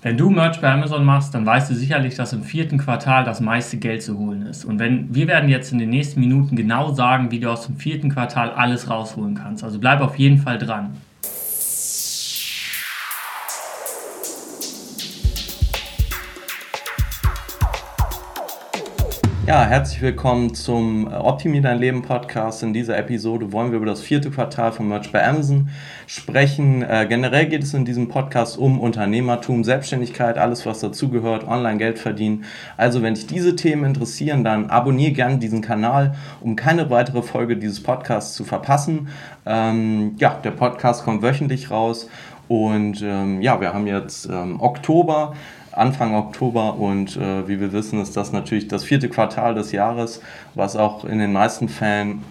Wenn du Merch bei Amazon machst, dann weißt du sicherlich, dass im vierten Quartal das meiste Geld zu holen ist. Und wenn wir werden jetzt in den nächsten Minuten genau sagen, wie du aus dem vierten Quartal alles rausholen kannst. Also bleib auf jeden Fall dran. Ja, herzlich willkommen zum Optimier dein Leben Podcast. In dieser Episode wollen wir über das vierte Quartal von Merch bei Amazon sprechen. Äh, generell geht es in diesem Podcast um Unternehmertum, Selbstständigkeit, alles was dazugehört, online Geld verdienen. Also wenn dich diese Themen interessieren, dann abonniere gerne diesen Kanal, um keine weitere Folge dieses Podcasts zu verpassen. Ähm, ja, der Podcast kommt wöchentlich raus und ähm, ja, wir haben jetzt ähm, Oktober. Anfang Oktober und äh, wie wir wissen, ist das natürlich das vierte Quartal des Jahres, was auch in den meisten Fällen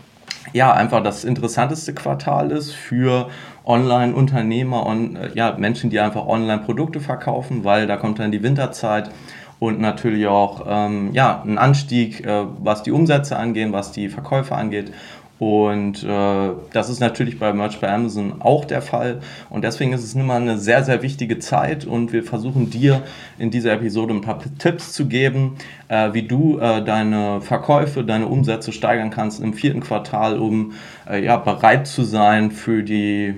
ja einfach das interessanteste Quartal ist für Online-Unternehmer und äh, ja, Menschen, die einfach Online-Produkte verkaufen, weil da kommt dann die Winterzeit und natürlich auch ähm, ja, ein Anstieg, äh, was die Umsätze angeht, was die Verkäufe angeht. Und äh, das ist natürlich bei Merch bei Amazon auch der Fall. Und deswegen ist es immer eine sehr, sehr wichtige Zeit. Und wir versuchen dir in dieser Episode ein paar Tipps zu geben, äh, wie du äh, deine Verkäufe, deine Umsätze steigern kannst im vierten Quartal, um äh, ja, bereit zu sein für die,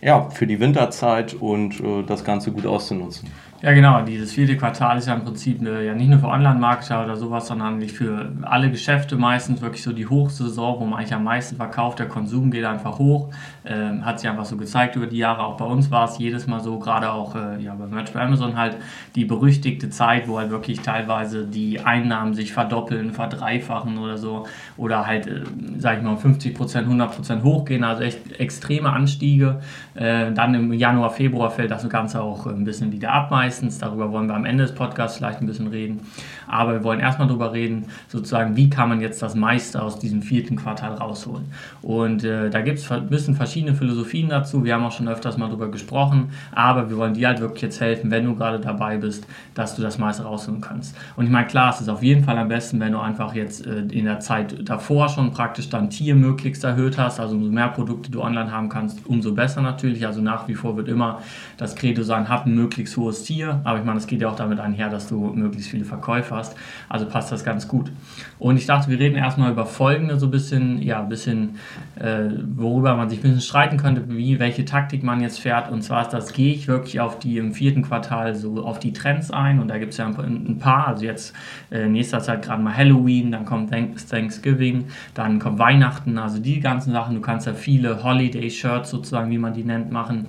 ja, für die Winterzeit und äh, das Ganze gut auszunutzen. Ja, genau. Dieses vierte Quartal ist ja im Prinzip eine, ja nicht nur für Online-Marketer oder sowas, sondern eigentlich für alle Geschäfte meistens wirklich so die Hochsaison, wo man eigentlich am meisten verkauft. Der Konsum geht einfach hoch. Ähm, hat sich einfach so gezeigt über die Jahre. Auch bei uns war es jedes Mal so, gerade auch äh, ja, bei Merch bei Amazon halt die berüchtigte Zeit, wo halt wirklich teilweise die Einnahmen sich verdoppeln, verdreifachen oder so. Oder halt, äh, sag ich mal, 50 Prozent, 100 Prozent hochgehen. Also echt extreme Anstiege. Äh, dann im Januar, Februar fällt das Ganze auch ein bisschen wieder ab meistens. Darüber wollen wir am Ende des Podcasts vielleicht ein bisschen reden. Aber wir wollen erstmal darüber reden, sozusagen, wie kann man jetzt das meiste aus diesem vierten Quartal rausholen. Und äh, da gibt es ein bisschen verschiedene Philosophien dazu. Wir haben auch schon öfters mal darüber gesprochen. Aber wir wollen dir halt wirklich jetzt helfen, wenn du gerade dabei bist, dass du das meiste rausholen kannst. Und ich meine, klar, es ist auf jeden Fall am besten, wenn du einfach jetzt äh, in der Zeit davor schon praktisch dein Tier möglichst erhöht hast. Also umso mehr Produkte du online haben kannst, umso besser natürlich. Also nach wie vor wird immer das Credo sein, hab ein möglichst hohes Tier hier. Aber ich meine, es geht ja auch damit einher, dass du möglichst viele Verkäufe hast. Also passt das ganz gut. Und ich dachte, wir reden erstmal über folgende so ein bisschen, ja, ein bisschen, äh, worüber man sich ein bisschen streiten könnte, wie, welche Taktik man jetzt fährt. Und zwar ist das, gehe ich wirklich auf die im vierten Quartal so auf die Trends ein. Und da gibt es ja ein, paar. Also jetzt äh, nächster Zeit gerade mal Halloween, dann kommt Thanksgiving, dann kommt Weihnachten. Also die ganzen Sachen. Du kannst ja viele Holiday-Shirts sozusagen, wie man die nennt, machen.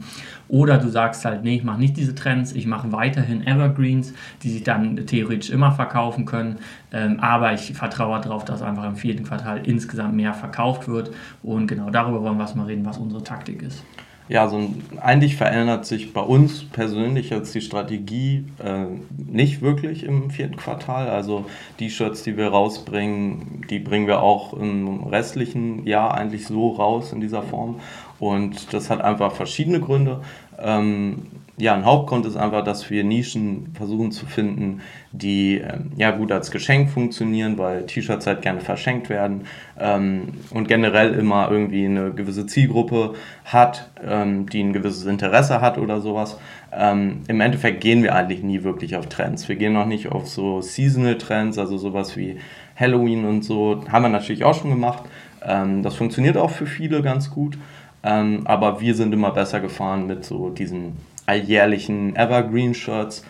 Oder du sagst halt, nee, ich mache nicht diese Trends, ich mache weiterhin Evergreens, die sich dann theoretisch immer verkaufen können. Ähm, aber ich vertraue darauf, dass einfach im vierten Quartal insgesamt mehr verkauft wird. Und genau darüber wollen wir mal reden, was unsere Taktik ist. Ja, so eigentlich verändert sich bei uns persönlich jetzt die Strategie äh, nicht wirklich im vierten Quartal. Also die Shirts, die wir rausbringen, die bringen wir auch im restlichen Jahr eigentlich so raus in dieser Form. Und das hat einfach verschiedene Gründe. Ähm, ja, ein Hauptgrund ist einfach, dass wir Nischen versuchen zu finden, die ähm, ja gut als Geschenk funktionieren, weil T-Shirts halt gerne verschenkt werden ähm, und generell immer irgendwie eine gewisse Zielgruppe hat, ähm, die ein gewisses Interesse hat oder sowas. Ähm, Im Endeffekt gehen wir eigentlich nie wirklich auf Trends. Wir gehen noch nicht auf so Seasonal Trends, also sowas wie Halloween und so, haben wir natürlich auch schon gemacht. Ähm, das funktioniert auch für viele ganz gut. Ähm, aber wir sind immer besser gefahren mit so diesen alljährlichen Evergreen-Shirts.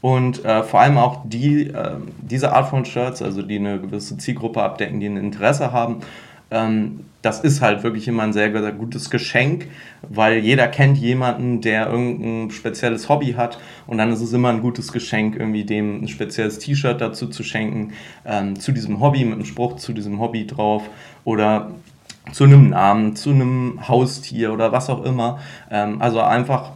Und äh, vor allem auch die, äh, diese Art von Shirts, also die eine gewisse Zielgruppe abdecken, die ein Interesse haben, ähm, das ist halt wirklich immer ein sehr, sehr gutes Geschenk, weil jeder kennt jemanden, der irgendein spezielles Hobby hat und dann ist es immer ein gutes Geschenk, irgendwie dem ein spezielles T-Shirt dazu zu schenken, ähm, zu diesem Hobby, mit einem Spruch zu diesem Hobby drauf oder zu einem Namen, zu einem Haustier oder was auch immer. Ähm, also einfach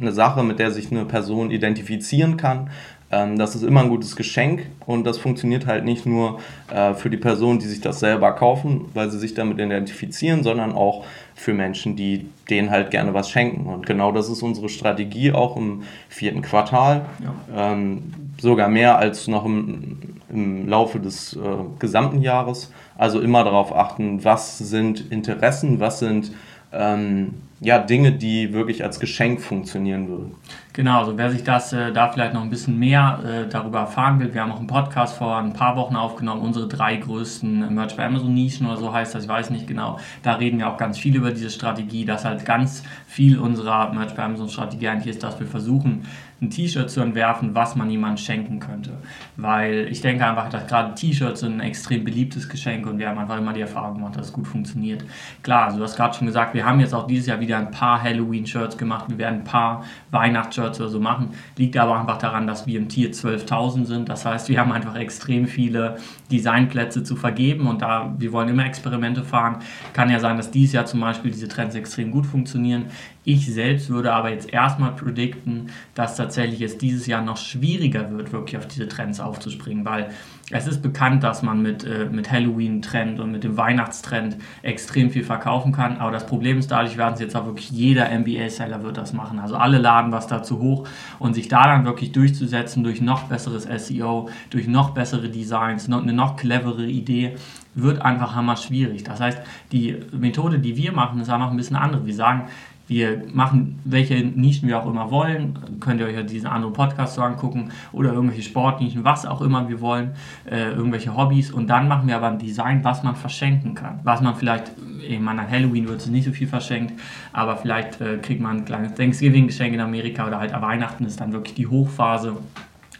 eine Sache, mit der sich eine Person identifizieren kann. Ähm, das ist immer ein gutes Geschenk und das funktioniert halt nicht nur äh, für die Personen, die sich das selber kaufen, weil sie sich damit identifizieren, sondern auch für Menschen, die denen halt gerne was schenken. Und genau das ist unsere Strategie auch im vierten Quartal. Ja. Ähm, sogar mehr als noch im, im Laufe des äh, gesamten Jahres. Also immer darauf achten, was sind Interessen, was sind ähm, ja, Dinge, die wirklich als Geschenk funktionieren würden. Genau, also wer sich das äh, da vielleicht noch ein bisschen mehr äh, darüber erfahren will, wir haben auch einen Podcast vor ein paar Wochen aufgenommen, unsere drei größten Merch bei Amazon Nischen oder so heißt das, ich weiß nicht genau. Da reden wir auch ganz viel über diese Strategie, dass halt ganz viel unserer Merch bei Amazon Strategie eigentlich ist, dass wir versuchen, ein T-Shirt zu entwerfen, was man jemandem schenken könnte. Weil ich denke einfach, dass gerade T-Shirts sind ein extrem beliebtes Geschenk und wir haben einfach immer die Erfahrung gemacht, dass es gut funktioniert. Klar, also du hast gerade schon gesagt, wir haben jetzt auch dieses Jahr wieder ein paar Halloween-Shirts gemacht, wir werden ein paar Weihnachtsshirts oder so machen. Liegt aber einfach daran, dass wir im Tier 12.000 sind. Das heißt, wir haben einfach extrem viele Designplätze zu vergeben und da wir wollen immer Experimente fahren, kann ja sein, dass dieses Jahr zum Beispiel diese Trends extrem gut funktionieren. Ich selbst würde aber jetzt erstmal predikten, dass tatsächlich es dieses Jahr noch schwieriger wird, wirklich auf diese Trends aufzuspringen, weil es ist bekannt, dass man mit, äh, mit Halloween-Trend und mit dem Weihnachtstrend extrem viel verkaufen kann, aber das Problem ist, dadurch werden es jetzt auch wirklich jeder MBA-Seller wird das machen. Also alle laden was dazu hoch und sich da dann wirklich durchzusetzen durch noch besseres SEO, durch noch bessere Designs, noch, eine noch clevere Idee, wird einfach hammer schwierig. Das heißt, die Methode, die wir machen, ist einfach ein bisschen andere. Wir sagen, wir machen welche Nischen wir auch immer wollen. Könnt ihr euch ja diesen anderen Podcast so angucken oder irgendwelche Sportnischen, was auch immer wir wollen, äh, irgendwelche Hobbys. Und dann machen wir aber ein Design, was man verschenken kann. Was man vielleicht, ich meine, an Halloween wird es nicht so viel verschenkt, aber vielleicht äh, kriegt man ein kleines Thanksgiving-Geschenk in Amerika oder halt Weihnachten ist dann wirklich die Hochphase.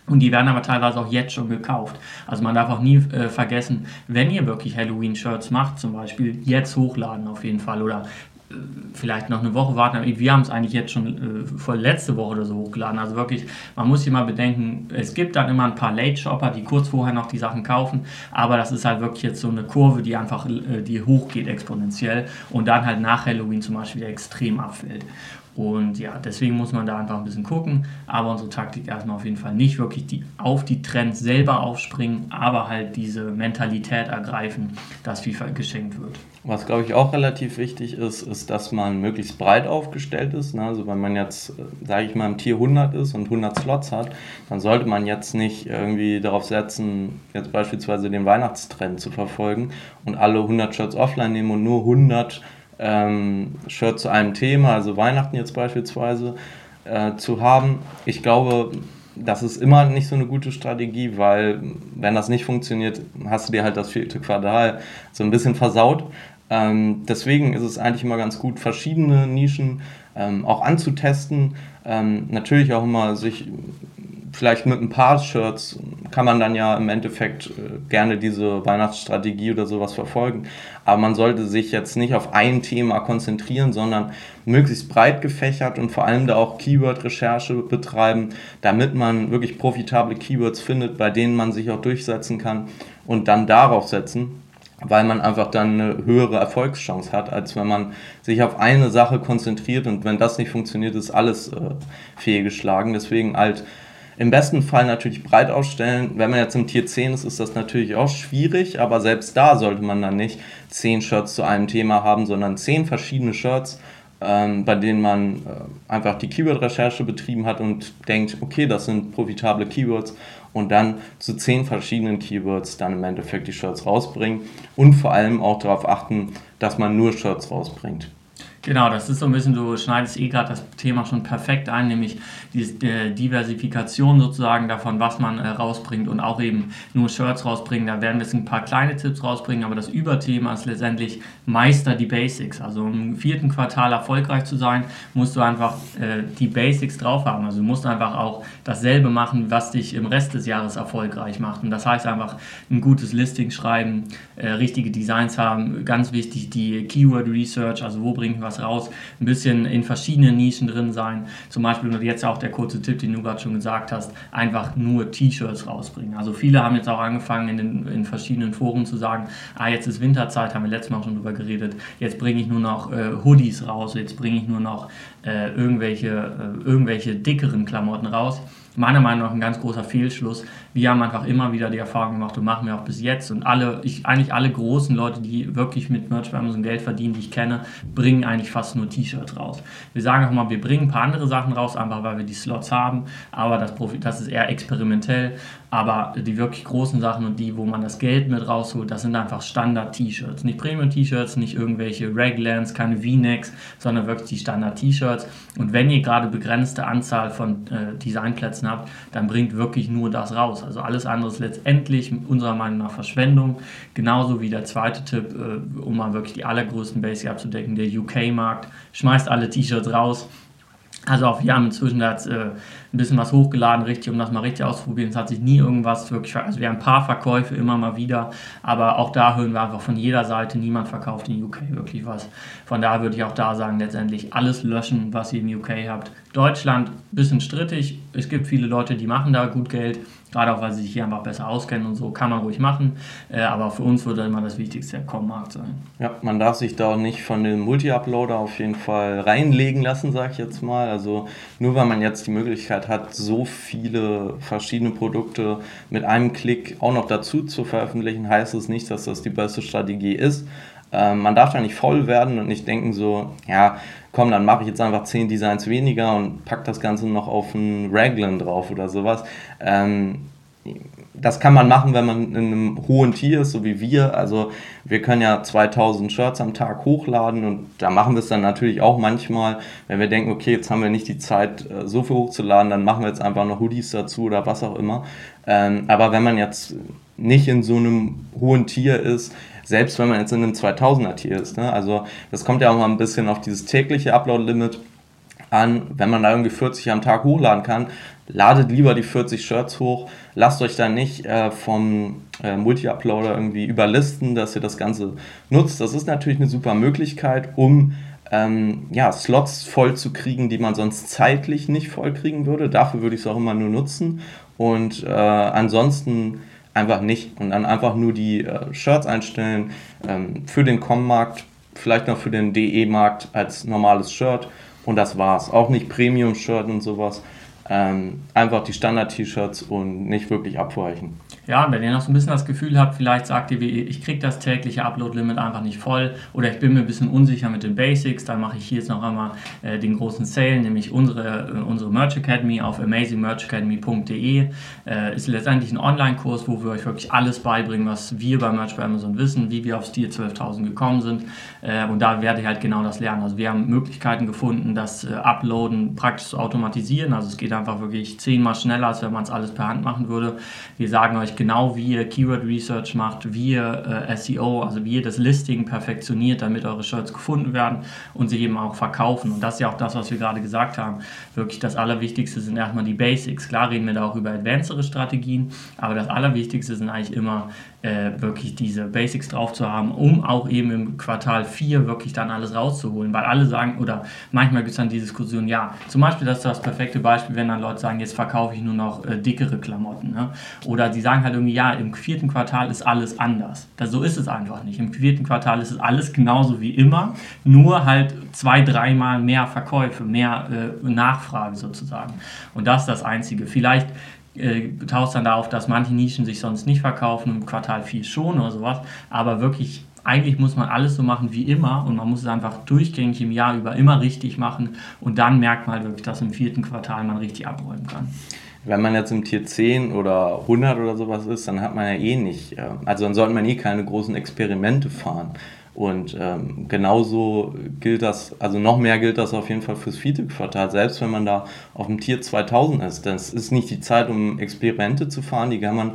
Und die werden aber teilweise auch jetzt schon gekauft. Also man darf auch nie äh, vergessen, wenn ihr wirklich Halloween-Shirts macht, zum Beispiel, jetzt hochladen auf jeden Fall. Oder vielleicht noch eine Woche warten. Wir haben es eigentlich jetzt schon äh, vor letzte Woche oder so hochgeladen. Also wirklich, man muss hier mal bedenken, es gibt dann immer ein paar Late-Shopper, die kurz vorher noch die Sachen kaufen, aber das ist halt wirklich jetzt so eine Kurve, die einfach, äh, die hochgeht exponentiell und dann halt nach Halloween zum Beispiel extrem abfällt. Und ja, deswegen muss man da einfach ein bisschen gucken. Aber unsere Taktik erstmal auf jeden Fall nicht wirklich die, auf die Trends selber aufspringen, aber halt diese Mentalität ergreifen, dass FIFA geschenkt wird. Was, glaube ich, auch relativ wichtig ist, ist, dass man möglichst breit aufgestellt ist. Ne? Also wenn man jetzt, äh, sage ich mal, im Tier 100 ist und 100 Slots hat, dann sollte man jetzt nicht irgendwie darauf setzen, jetzt beispielsweise den Weihnachtstrend zu verfolgen und alle 100 Shirts offline nehmen und nur 100 ähm, Shirt zu einem Thema, also Weihnachten jetzt beispielsweise, äh, zu haben. Ich glaube, das ist immer nicht so eine gute Strategie, weil wenn das nicht funktioniert, hast du dir halt das vierte Quartal so ein bisschen versaut. Ähm, deswegen ist es eigentlich immer ganz gut, verschiedene Nischen ähm, auch anzutesten. Ähm, natürlich auch immer sich vielleicht mit ein paar Shirts kann man dann ja im Endeffekt äh, gerne diese Weihnachtsstrategie oder sowas verfolgen. Aber man sollte sich jetzt nicht auf ein Thema konzentrieren, sondern möglichst breit gefächert und vor allem da auch Keyword-Recherche betreiben, damit man wirklich profitable Keywords findet, bei denen man sich auch durchsetzen kann und dann darauf setzen weil man einfach dann eine höhere Erfolgschance hat, als wenn man sich auf eine Sache konzentriert und wenn das nicht funktioniert, ist alles äh, fehlgeschlagen. Deswegen halt im besten Fall natürlich breit ausstellen. Wenn man jetzt im Tier 10 ist, ist das natürlich auch schwierig, aber selbst da sollte man dann nicht 10 Shirts zu einem Thema haben, sondern 10 verschiedene Shirts, ähm, bei denen man äh, einfach die Keyword-Recherche betrieben hat und denkt, okay, das sind profitable Keywords und dann zu 10 verschiedenen Keywords dann im Endeffekt die Shirts rausbringen und vor allem auch darauf achten, dass man nur Shirts rausbringt. Genau, das ist so ein bisschen, du schneidest eh gerade das Thema schon perfekt ein, nämlich die äh, Diversifikation sozusagen davon, was man äh, rausbringt und auch eben nur Shirts rausbringen. Da werden wir jetzt ein paar kleine Tipps rausbringen, aber das Überthema ist letztendlich Meister die Basics. Also im vierten Quartal erfolgreich zu sein, musst du einfach äh, die Basics drauf haben. Also du musst einfach auch dasselbe machen, was dich im Rest des Jahres erfolgreich macht. Und das heißt einfach ein gutes Listing schreiben, richtige Designs haben, ganz wichtig die Keyword Research, also wo bringt was was raus, ein bisschen in verschiedenen Nischen drin sein. Zum Beispiel, jetzt auch der kurze Tipp, den du gerade schon gesagt hast, einfach nur T-Shirts rausbringen. Also viele haben jetzt auch angefangen in, den, in verschiedenen Foren zu sagen, ah, jetzt ist Winterzeit, haben wir letztes Mal schon drüber geredet, jetzt bringe ich nur noch äh, Hoodies raus, jetzt bringe ich nur noch äh, irgendwelche, äh, irgendwelche dickeren Klamotten raus. meiner Meinung nach ein ganz großer Fehlschluss. Wir haben einfach immer wieder die Erfahrung gemacht und machen wir auch bis jetzt. Und alle, ich, eigentlich alle großen Leute, die wirklich mit Merch bei Amazon Geld verdienen, die ich kenne, bringen eigentlich fast nur T-Shirts raus. Wir sagen auch mal, wir bringen ein paar andere Sachen raus, einfach weil wir die Slots haben, aber das, das ist eher experimentell. Aber die wirklich großen Sachen und die, wo man das Geld mit rausholt, das sind einfach Standard-T-Shirts. Nicht Premium-T-Shirts, nicht irgendwelche Raglans, keine V-Necks, sondern wirklich die Standard-T-Shirts. Und wenn ihr gerade begrenzte Anzahl von äh, Designplätzen habt, dann bringt wirklich nur das raus. Also alles andere ist letztendlich unserer Meinung nach Verschwendung. Genauso wie der zweite Tipp, äh, um mal wirklich die allergrößten Basics abzudecken, der UK-Markt. Schmeißt alle T-Shirts raus also auch wir haben inzwischen da jetzt, äh, ein bisschen was hochgeladen, richtig, um das mal richtig auszuprobieren. Es hat sich nie irgendwas wirklich, also wir haben ein paar Verkäufe immer mal wieder, aber auch da hören wir einfach von jeder Seite, niemand verkauft in UK wirklich was. Von daher würde ich auch da sagen, letztendlich alles löschen, was ihr in UK habt. Deutschland, bisschen strittig. Es gibt viele Leute, die machen da gut Geld. Gerade auch, weil sie sich hier einfach besser auskennen und so, kann man ruhig machen. Äh, aber für uns würde immer das Wichtigste der Com-Markt sein. Ja, man darf sich da auch nicht von dem Multi-Uploader auf jeden Fall reinlegen lassen, sage ich jetzt mal. Also nur weil man jetzt die Möglichkeit hat, so viele verschiedene Produkte mit einem Klick auch noch dazu zu veröffentlichen, heißt es nicht, dass das die beste Strategie ist. Ähm, man darf da nicht voll werden und nicht denken so, ja, komm, dann mache ich jetzt einfach 10 Designs weniger und pack das Ganze noch auf einen Raglan drauf oder sowas. Ähm, das kann man machen, wenn man in einem hohen Tier ist, so wie wir. Also wir können ja 2000 Shirts am Tag hochladen und da machen wir es dann natürlich auch manchmal, wenn wir denken, okay, jetzt haben wir nicht die Zeit, äh, so viel hochzuladen, dann machen wir jetzt einfach noch Hoodies dazu oder was auch immer. Ähm, aber wenn man jetzt nicht in so einem hohen Tier ist, selbst wenn man jetzt in einem 2000er Tier ist. Ne? Also das kommt ja auch mal ein bisschen auf dieses tägliche Upload-Limit an. Wenn man da irgendwie 40 am Tag hochladen kann, ladet lieber die 40 Shirts hoch. Lasst euch da nicht äh, vom äh, Multi-Uploader irgendwie überlisten, dass ihr das Ganze nutzt. Das ist natürlich eine super Möglichkeit, um ähm, ja, Slots voll zu kriegen, die man sonst zeitlich nicht voll kriegen würde. Dafür würde ich es auch immer nur nutzen. Und äh, ansonsten einfach nicht. Und dann einfach nur die äh, Shirts einstellen ähm, für den Com-Markt, vielleicht noch für den DE-Markt als normales Shirt und das war's. Auch nicht Premium-Shirt und sowas. Ähm, einfach die Standard-T-Shirts und nicht wirklich abweichen. Ja, wenn ihr noch so ein bisschen das Gefühl habt, vielleicht sagt ihr, ich kriege das tägliche Upload-Limit einfach nicht voll oder ich bin mir ein bisschen unsicher mit den Basics, dann mache ich hier jetzt noch einmal äh, den großen Sale, nämlich unsere, äh, unsere Merch Academy auf amazingmerchacademy.de. Äh, ist letztendlich ein Online-Kurs, wo wir euch wirklich alles beibringen, was wir bei Merch bei Amazon wissen, wie wir auf Stil 12.000 gekommen sind äh, und da werde ich halt genau das lernen. Also wir haben Möglichkeiten gefunden, das äh, Uploaden praktisch zu automatisieren, also es geht einfach wirklich zehnmal schneller, als wenn man es alles per Hand machen würde. Wir sagen euch genau, wie ihr Keyword Research macht, wie ihr äh, SEO, also wie ihr das Listing perfektioniert, damit eure Shirts gefunden werden und sie eben auch verkaufen. Und das ist ja auch das, was wir gerade gesagt haben. Wirklich das Allerwichtigste sind erstmal die Basics. Klar reden wir da auch über advancedere Strategien, aber das Allerwichtigste sind eigentlich immer äh, wirklich diese Basics drauf zu haben, um auch eben im Quartal 4 wirklich dann alles rauszuholen. Weil alle sagen, oder manchmal gibt es dann die Diskussion, ja, zum Beispiel, das ist das perfekte Beispiel, wenn dann Leute sagen, jetzt verkaufe ich nur noch äh, dickere Klamotten. Ne? Oder die sagen halt irgendwie, ja, im vierten Quartal ist alles anders. Das, so ist es einfach nicht. Im vierten Quartal ist es alles genauso wie immer, nur halt zwei, dreimal mehr Verkäufe, mehr äh, Nachfrage sozusagen. Und das ist das Einzige. Vielleicht äh, tauchst dann da auf, dass manche Nischen sich sonst nicht verkaufen, im Quartal 4 schon oder sowas, aber wirklich eigentlich muss man alles so machen wie immer und man muss es einfach durchgängig im Jahr über immer richtig machen und dann merkt man halt wirklich, dass im vierten Quartal man richtig abräumen kann. Wenn man jetzt im Tier 10 oder 100 oder sowas ist, dann hat man ja eh nicht, äh, also dann sollte man eh keine großen Experimente fahren. Und ähm, genauso gilt das, also noch mehr gilt das auf jeden Fall fürs vierte Quartal. Selbst wenn man da auf dem Tier 2000 ist, das ist nicht die Zeit, um Experimente zu fahren, die kann man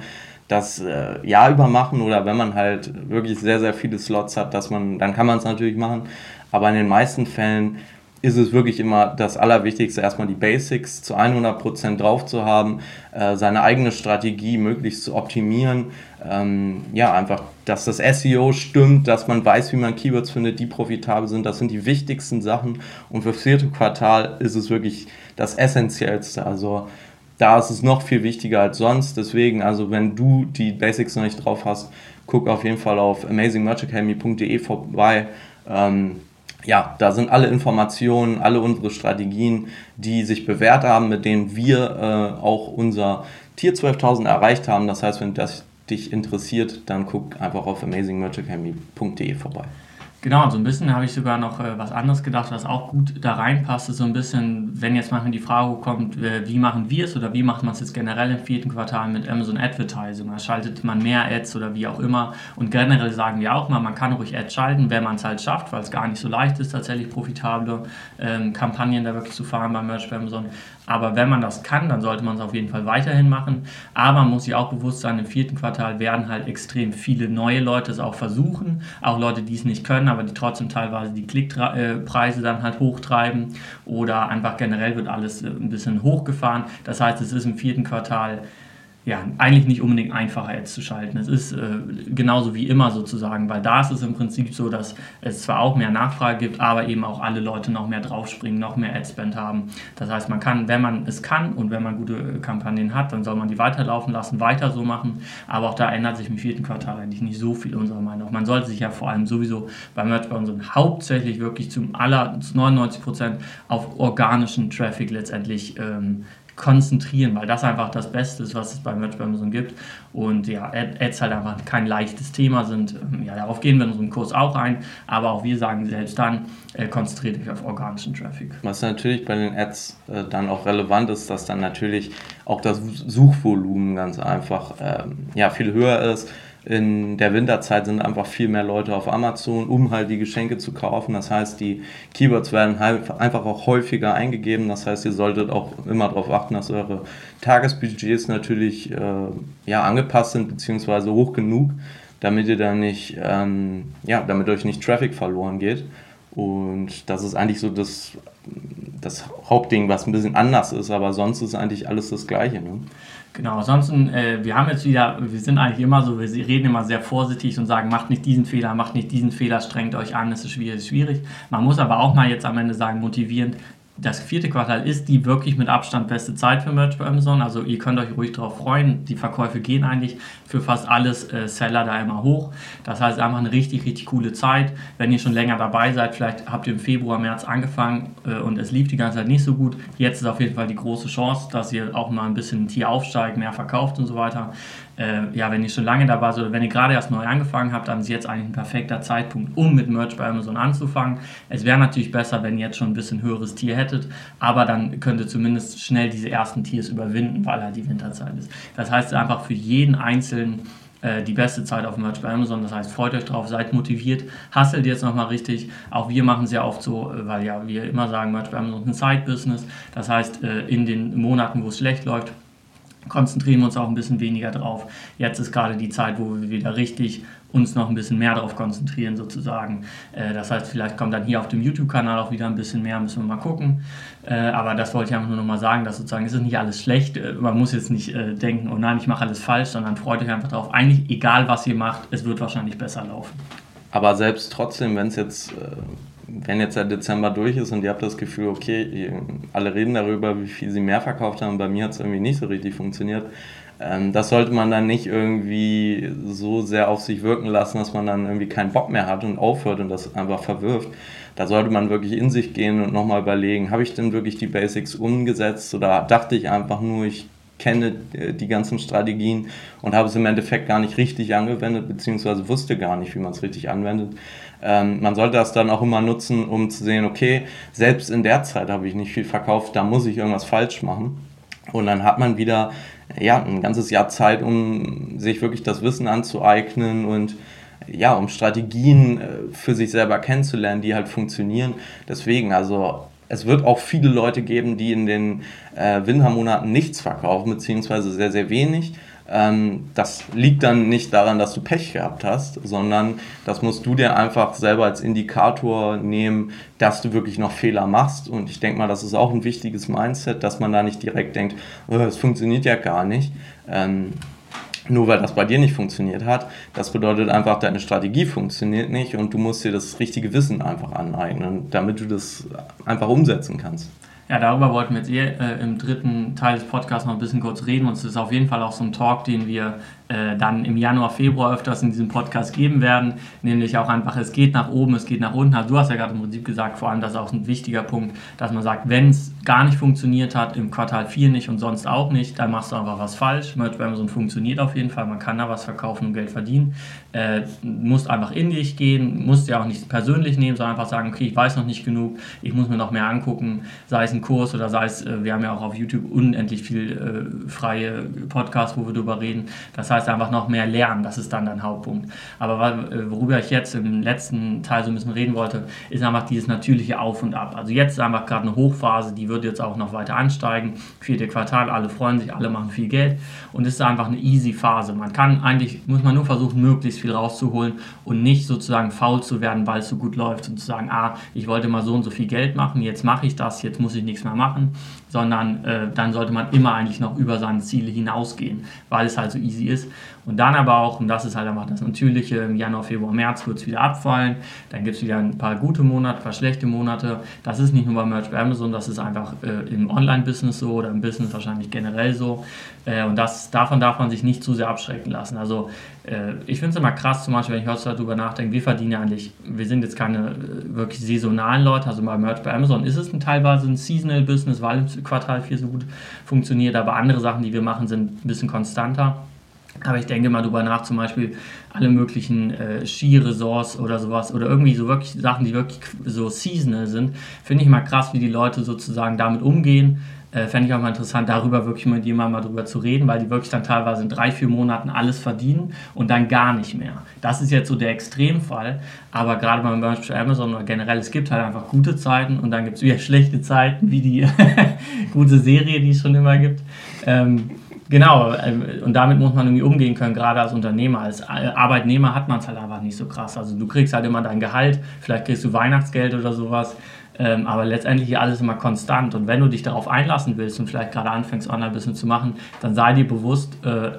das äh, Jahr über machen oder wenn man halt wirklich sehr, sehr viele Slots hat, dass man, dann kann man es natürlich machen. Aber in den meisten Fällen ist es wirklich immer das Allerwichtigste, erstmal die Basics zu 100% drauf zu haben, äh, seine eigene Strategie möglichst zu optimieren. Ähm, ja, einfach, dass das SEO stimmt, dass man weiß, wie man Keywords findet, die profitabel sind. Das sind die wichtigsten Sachen. Und für das vierte Quartal ist es wirklich das Essentiellste. Also da ist es noch viel wichtiger als sonst. Deswegen, also wenn du die Basics noch nicht drauf hast, guck auf jeden Fall auf amazingmerchacademy.de vorbei. Ähm, ja, da sind alle Informationen, alle unsere Strategien, die sich bewährt haben, mit denen wir äh, auch unser Tier 12.000 erreicht haben. Das heißt, wenn das dich interessiert, dann guck einfach auf amazingmerchacademy.de vorbei. Genau, so ein bisschen habe ich sogar noch äh, was anderes gedacht, was auch gut da reinpasst, so ein bisschen, wenn jetzt manchmal die Frage kommt, äh, wie machen wir es oder wie macht man es jetzt generell im vierten Quartal mit Amazon Advertising? Da schaltet man mehr Ads oder wie auch immer. Und generell sagen wir auch mal, man kann ruhig Ads schalten, wenn man es halt schafft, weil es gar nicht so leicht ist, tatsächlich profitable ähm, Kampagnen da wirklich zu fahren beim Merch bei Amazon. Aber wenn man das kann, dann sollte man es auf jeden Fall weiterhin machen. Aber man muss sich auch bewusst sein, im vierten Quartal werden halt extrem viele neue Leute es auch versuchen. Auch Leute, die es nicht können, aber die trotzdem teilweise die Klickpreise dann halt hochtreiben. Oder einfach generell wird alles äh, ein bisschen hochgefahren. Das heißt, es ist im vierten Quartal ja, eigentlich nicht unbedingt einfacher Ads zu schalten. Es ist äh, genauso wie immer sozusagen, weil da ist es im Prinzip so, dass es zwar auch mehr Nachfrage gibt, aber eben auch alle Leute noch mehr draufspringen, noch mehr Adspend haben. Das heißt, man kann, wenn man es kann und wenn man gute Kampagnen hat, dann soll man die weiterlaufen lassen, weiter so machen. Aber auch da ändert sich im vierten Quartal eigentlich nicht so viel unserer Meinung. Man sollte sich ja vor allem sowieso bei unseren hauptsächlich wirklich zum aller, zu 99 Prozent auf organischen Traffic letztendlich ähm, konzentrieren, weil das einfach das Beste ist, was es bei Merch bei Amazon gibt. Und ja, Ads halt einfach kein leichtes Thema sind. Ähm, ja, darauf gehen wir in unserem Kurs auch ein, aber auch wir sagen selbst dann, äh, konzentriert euch auf organischen Traffic. Was natürlich bei den Ads äh, dann auch relevant ist, dass dann natürlich auch das Suchvolumen ganz einfach ähm, ja, viel höher ist in der Winterzeit sind einfach viel mehr Leute auf Amazon, um halt die Geschenke zu kaufen. Das heißt, die Keywords werden halt einfach auch häufiger eingegeben. Das heißt, ihr solltet auch immer darauf achten, dass eure Tagesbudgets natürlich äh, ja, angepasst sind, beziehungsweise hoch genug, damit ihr dann nicht, ähm, ja, damit euch nicht Traffic verloren geht. Und das ist eigentlich so das, das Hauptding, was ein bisschen anders ist, aber sonst ist eigentlich alles das Gleiche. Ne? Genau, ansonsten, äh, wir haben jetzt wieder, wir sind eigentlich immer so, wir reden immer sehr vorsichtig und sagen, macht nicht diesen Fehler, macht nicht diesen Fehler, strengt euch an, es ist schwierig, schwierig. Man muss aber auch mal jetzt am Ende sagen, motivierend, das vierte Quartal ist die wirklich mit Abstand beste Zeit für Merch bei Amazon. Also ihr könnt euch ruhig darauf freuen. Die Verkäufe gehen eigentlich für fast alles äh, Seller da immer hoch. Das heißt einfach eine richtig, richtig coole Zeit. Wenn ihr schon länger dabei seid, vielleicht habt ihr im Februar, März angefangen äh, und es lief die ganze Zeit nicht so gut. Jetzt ist auf jeden Fall die große Chance, dass ihr auch mal ein bisschen Tier aufsteigt, mehr verkauft und so weiter äh, ja, wenn ihr schon lange dabei seid oder wenn ihr gerade erst neu angefangen habt, dann ist jetzt eigentlich ein perfekter Zeitpunkt, um mit Merch bei Amazon anzufangen. Es wäre natürlich besser, wenn ihr jetzt schon ein bisschen höheres Tier hättet, aber dann könnt ihr zumindest schnell diese ersten Tiers überwinden, weil halt die Winterzeit ist. Das heißt einfach für jeden einzelnen äh, die beste Zeit auf Merch bei Amazon. Das heißt, freut euch drauf, seid motiviert, hustelt jetzt nochmal richtig. Auch wir machen es ja oft so, äh, weil ja wir immer sagen, Merch bei Amazon ist ein Side-Business. Das heißt, äh, in den Monaten, wo es schlecht läuft, konzentrieren wir uns auch ein bisschen weniger drauf. Jetzt ist gerade die Zeit, wo wir wieder richtig uns noch ein bisschen mehr darauf konzentrieren sozusagen. Äh, das heißt, vielleicht kommt dann hier auf dem YouTube-Kanal auch wieder ein bisschen mehr, müssen wir mal gucken. Äh, aber das wollte ich einfach nur noch mal sagen, dass sozusagen es nicht alles schlecht. Äh, man muss jetzt nicht denken, oh nein, ich mache alles falsch, sondern freut euch einfach darauf. Eigentlich egal, was ihr macht, es wird wahrscheinlich besser laufen. Aber selbst trotzdem, wenn es jetzt wenn jetzt der Dezember durch ist und ihr habt das Gefühl, okay, alle reden darüber, wie viel sie mehr verkauft haben, bei mir hat es irgendwie nicht so richtig funktioniert, ähm, das sollte man dann nicht irgendwie so sehr auf sich wirken lassen, dass man dann irgendwie keinen Bock mehr hat und aufhört und das einfach verwirft. Da sollte man wirklich in sich gehen und nochmal überlegen, habe ich denn wirklich die Basics umgesetzt oder dachte ich einfach nur, ich kenne äh, die ganzen Strategien und habe es im Endeffekt gar nicht richtig angewendet, beziehungsweise wusste gar nicht, wie man es richtig anwendet. Ähm, man sollte das dann auch immer nutzen, um zu sehen, okay, selbst in der Zeit habe ich nicht viel verkauft, da muss ich irgendwas falsch machen. Und dann hat man wieder ja, ein ganzes Jahr Zeit, um sich wirklich das Wissen anzueignen und ja, um Strategien äh, für sich selber kennenzulernen, die halt funktionieren. Deswegen, also es wird auch viele Leute geben, die in den äh, Wintermonaten nichts verkaufen, beziehungsweise sehr, sehr wenig. Ähm, das liegt dann nicht daran, dass du Pech gehabt hast, sondern das musst du dir einfach selber als Indikator nehmen, dass du wirklich noch Fehler machst. Und ich denke mal, das ist auch ein wichtiges Mindset, dass man da nicht direkt denkt, oh, es funktioniert ja gar nicht. Ähm, nur weil das bei dir nicht funktioniert hat. Das bedeutet einfach, deine Strategie funktioniert nicht und du musst dir das richtige Wissen einfach aneignen, damit du das einfach umsetzen kannst. Ja, darüber wollten wir jetzt eh, äh, im dritten Teil des Podcasts noch ein bisschen kurz reden. Und es ist auf jeden Fall auch so ein Talk, den wir äh, dann im Januar, Februar öfters in diesem Podcast geben werden. Nämlich auch einfach, es geht nach oben, es geht nach unten. Also du hast ja gerade im Prinzip gesagt, vor allem das ist auch ein wichtiger Punkt, dass man sagt, wenn es gar nicht funktioniert hat, im Quartal 4 nicht und sonst auch nicht, dann machst du einfach was falsch. Merch bei Amazon funktioniert auf jeden Fall, man kann da was verkaufen und Geld verdienen. Äh, musst einfach in dich gehen, musst ja auch nicht persönlich nehmen, sondern einfach sagen, okay, ich weiß noch nicht genug, ich muss mir noch mehr angucken, sei es ein Kurs oder sei es, äh, wir haben ja auch auf YouTube unendlich viel äh, freie Podcasts, wo wir darüber reden. Das heißt einfach noch mehr lernen, das ist dann dein Hauptpunkt. Aber äh, worüber ich jetzt im letzten Teil so ein bisschen reden wollte, ist einfach dieses natürliche Auf und Ab. Also jetzt ist einfach gerade eine Hochphase, die wird jetzt auch noch weiter ansteigen. Vierte Quartal, alle freuen sich, alle machen viel Geld und es ist einfach eine easy Phase. Man kann eigentlich, muss man nur versuchen, möglichst viel rauszuholen und nicht sozusagen faul zu werden, weil es so gut läuft und zu sagen, ah, ich wollte mal so und so viel Geld machen, jetzt mache ich das, jetzt muss ich nichts mehr machen, sondern äh, dann sollte man immer eigentlich noch über seine Ziele hinausgehen, weil es halt so easy ist. Und dann aber auch, und das ist halt einfach das Natürliche, im Januar, Februar, März wird es wieder abfallen. Dann gibt es wieder ein paar gute Monate, ein paar schlechte Monate. Das ist nicht nur bei Merch bei Amazon, das ist einfach äh, im Online-Business so oder im Business wahrscheinlich generell so. Äh, und das, davon darf man sich nicht zu sehr abschrecken lassen. Also äh, ich finde es immer krass, zum Beispiel, wenn ich heutzutage darüber nachdenke, wir verdienen eigentlich, wir sind jetzt keine äh, wirklich saisonalen Leute, also bei Merch bei Amazon ist es ein, teilweise ein Seasonal Business, weil im Quartal 4 so gut funktioniert, aber andere Sachen, die wir machen, sind ein bisschen konstanter. Aber ich denke mal darüber nach, zum Beispiel alle möglichen äh, Skiresorts oder sowas oder irgendwie so wirklich Sachen, die wirklich so seasonal sind, finde ich mal krass, wie die Leute sozusagen damit umgehen. Äh, Fände ich auch mal interessant, darüber wirklich mit jemandem mal drüber zu reden, weil die wirklich dann teilweise in drei, vier Monaten alles verdienen und dann gar nicht mehr. Das ist jetzt so der Extremfall, aber gerade beim Beispiel Amazon oder generell, es gibt halt einfach gute Zeiten und dann gibt es wieder schlechte Zeiten, wie die gute Serie, die es schon immer gibt. Ähm, Genau, äh, und damit muss man irgendwie umgehen können, gerade als Unternehmer. Als Arbeitnehmer hat man es halt einfach nicht so krass. Also du kriegst halt immer dein Gehalt, vielleicht kriegst du Weihnachtsgeld oder sowas, ähm, aber letztendlich ist alles immer konstant. Und wenn du dich darauf einlassen willst und vielleicht gerade anfängst, Online-Business zu machen, dann sei dir bewusst, äh,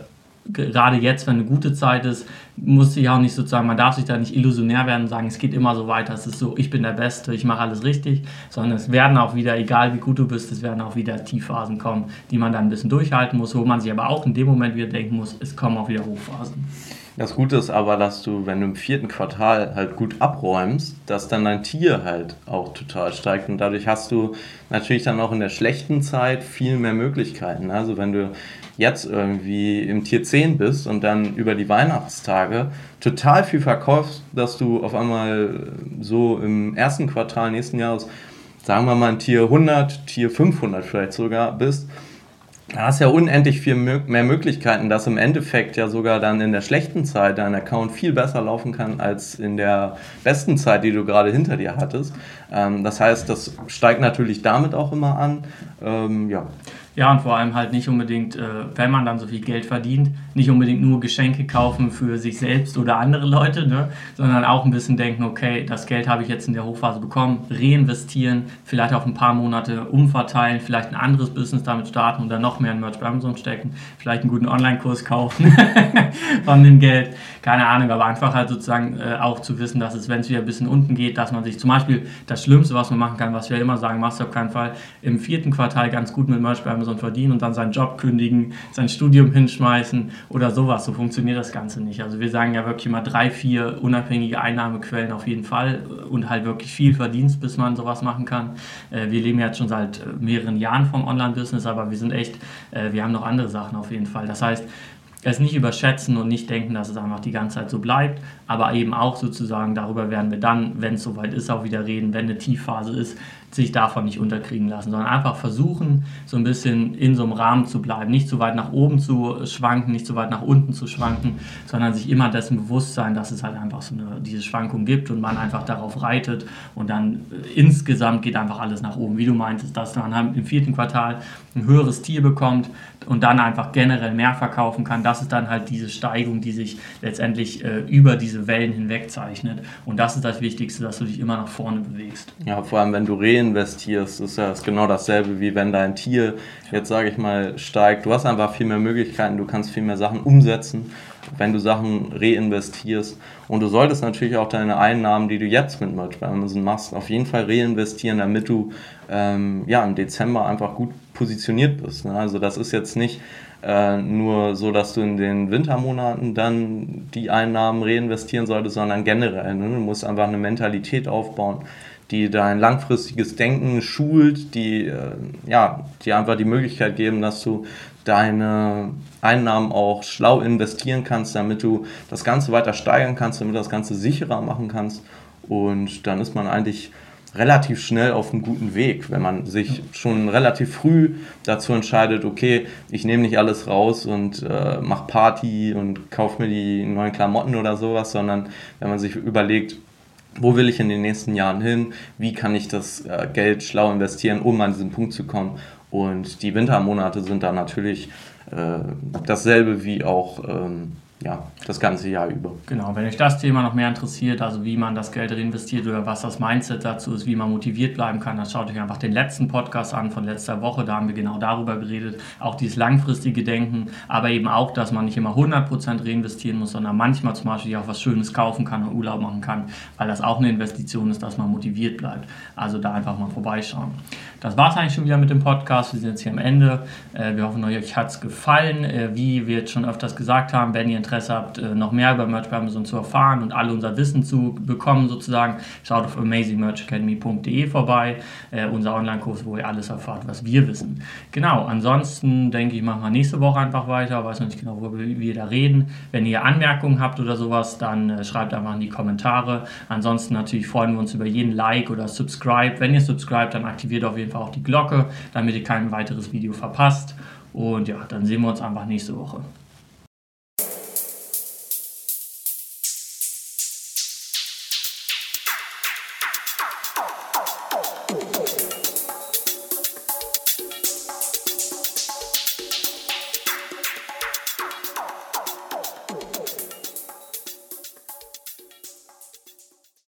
gerade jetzt, wenn eine gute Zeit ist, muss sich auch nicht sozusagen, man darf sich da nicht illusionär werden und sagen, es geht immer so weiter, es ist so, ich bin der Beste, ich mache alles richtig, sondern es werden auch wieder, egal wie gut du bist, es werden auch wieder Tiefphasen kommen, die man dann ein bisschen durchhalten muss, wo man sich aber auch in dem Moment wieder denken muss, es kommen auch wieder Hochphasen. Das Gute ist aber, dass du, wenn du im vierten Quartal halt gut abräumst, dass dann dein Tier halt auch total steigt und dadurch hast du natürlich dann auch in der schlechten Zeit viel mehr Möglichkeiten. Also wenn du jetzt irgendwie im Tier 10 bist und dann über die Weihnachtstage total viel verkaufst, dass du auf einmal so im ersten Quartal nächsten Jahres, sagen wir mal, ein Tier 100, Tier 500 vielleicht sogar bist, da hast ja unendlich viel mehr Möglichkeiten, dass im Endeffekt ja sogar dann in der schlechten Zeit dein Account viel besser laufen kann als in der besten Zeit, die du gerade hinter dir hattest. Ähm, das heißt, das steigt natürlich damit auch immer an. Ähm, ja. Ja, und vor allem halt nicht unbedingt, äh, wenn man dann so viel Geld verdient, nicht unbedingt nur Geschenke kaufen für sich selbst oder andere Leute, ne? sondern auch ein bisschen denken, okay, das Geld habe ich jetzt in der Hochphase bekommen, reinvestieren, vielleicht auf ein paar Monate umverteilen, vielleicht ein anderes Business damit starten und dann noch mehr in Merch bei Amazon stecken, vielleicht einen guten Online-Kurs kaufen von dem Geld, keine Ahnung, aber einfach halt sozusagen äh, auch zu wissen, dass es, wenn es wieder ein bisschen unten geht, dass man sich zum Beispiel das Schlimmste, was man machen kann, was wir immer sagen, machst du auf keinen Fall, im vierten Quartal ganz gut mit Merch bei Amazon verdienen und dann seinen Job kündigen, sein Studium hinschmeißen oder sowas. So funktioniert das Ganze nicht. Also wir sagen ja wirklich immer drei, vier unabhängige Einnahmequellen auf jeden Fall und halt wirklich viel Verdienst, bis man sowas machen kann. Äh, wir leben jetzt schon seit äh, mehreren Jahren vom Online-Business, aber wir sind echt, äh, wir haben noch andere Sachen auf jeden Fall. Das heißt, es nicht überschätzen und nicht denken, dass es einfach die ganze Zeit so bleibt, aber eben auch sozusagen darüber werden wir dann, wenn es soweit ist, auch wieder reden, wenn eine Tiefphase ist, sich davon nicht unterkriegen lassen, sondern einfach versuchen, so ein bisschen in so einem Rahmen zu bleiben, nicht zu weit nach oben zu schwanken, nicht zu weit nach unten zu schwanken, sondern sich immer dessen bewusst sein, dass es halt einfach so eine, diese Schwankung gibt und man einfach darauf reitet und dann insgesamt geht einfach alles nach oben. Wie du meintest, dass man halt im vierten Quartal ein höheres Tier bekommt und dann einfach generell mehr verkaufen kann, das ist dann halt diese Steigung, die sich letztendlich äh, über diese Wellen hinweg zeichnet und das ist das Wichtigste, dass du dich immer nach vorne bewegst. Ja, vor allem wenn du reinvestierst, ist ja genau dasselbe, wie wenn dein Tier jetzt, sage ich mal, steigt. Du hast einfach viel mehr Möglichkeiten, du kannst viel mehr Sachen umsetzen, wenn du Sachen reinvestierst. Und du solltest natürlich auch deine Einnahmen, die du jetzt mit Merch bei Amazon machst, auf jeden Fall reinvestieren, damit du ähm, ja, im Dezember einfach gut positioniert bist. Ne? Also das ist jetzt nicht äh, nur so, dass du in den Wintermonaten dann die Einnahmen reinvestieren solltest, sondern generell. Ne? Du musst einfach eine Mentalität aufbauen, die dein langfristiges Denken schult, die, äh, ja, die einfach die Möglichkeit geben, dass du deine Einnahmen auch schlau investieren kannst, damit du das Ganze weiter steigern kannst, damit du das Ganze sicherer machen kannst. Und dann ist man eigentlich relativ schnell auf einem guten Weg, wenn man sich schon relativ früh dazu entscheidet, okay, ich nehme nicht alles raus und äh, mache Party und kaufe mir die neuen Klamotten oder sowas, sondern wenn man sich überlegt, wo will ich in den nächsten Jahren hin, wie kann ich das äh, Geld schlau investieren, um an diesen Punkt zu kommen. Und die Wintermonate sind da natürlich dasselbe wie auch ähm, ja, das ganze Jahr über. Genau, wenn euch das Thema noch mehr interessiert, also wie man das Geld reinvestiert oder was das Mindset dazu ist, wie man motiviert bleiben kann, dann schaut euch einfach den letzten Podcast an von letzter Woche. Da haben wir genau darüber geredet. Auch dieses langfristige Denken, aber eben auch, dass man nicht immer 100% reinvestieren muss, sondern manchmal zum Beispiel auch was Schönes kaufen kann und Urlaub machen kann, weil das auch eine Investition ist, dass man motiviert bleibt. Also da einfach mal vorbeischauen. Das war es eigentlich schon wieder mit dem Podcast. Wir sind jetzt hier am Ende. Äh, wir hoffen, euch hat es gefallen. Äh, wie wir jetzt schon öfters gesagt haben, wenn ihr Interesse habt, äh, noch mehr über Merch bei Amazon zu erfahren und all unser Wissen zu bekommen, sozusagen, schaut auf amazingmerchacademy.de vorbei. Unser Online-Kurs, wo ihr alles erfahrt, was wir wissen. Genau, ansonsten denke ich, machen wir nächste Woche einfach weiter. Weiß noch nicht genau, worüber wir da reden. Wenn ihr Anmerkungen habt oder sowas, dann schreibt einfach in die Kommentare. Ansonsten natürlich freuen wir uns über jeden Like oder Subscribe. Wenn ihr subscribt, dann aktiviert auf jeden jeden Fall auch die Glocke, damit ihr kein weiteres Video verpasst. Und ja, dann sehen wir uns einfach nächste Woche.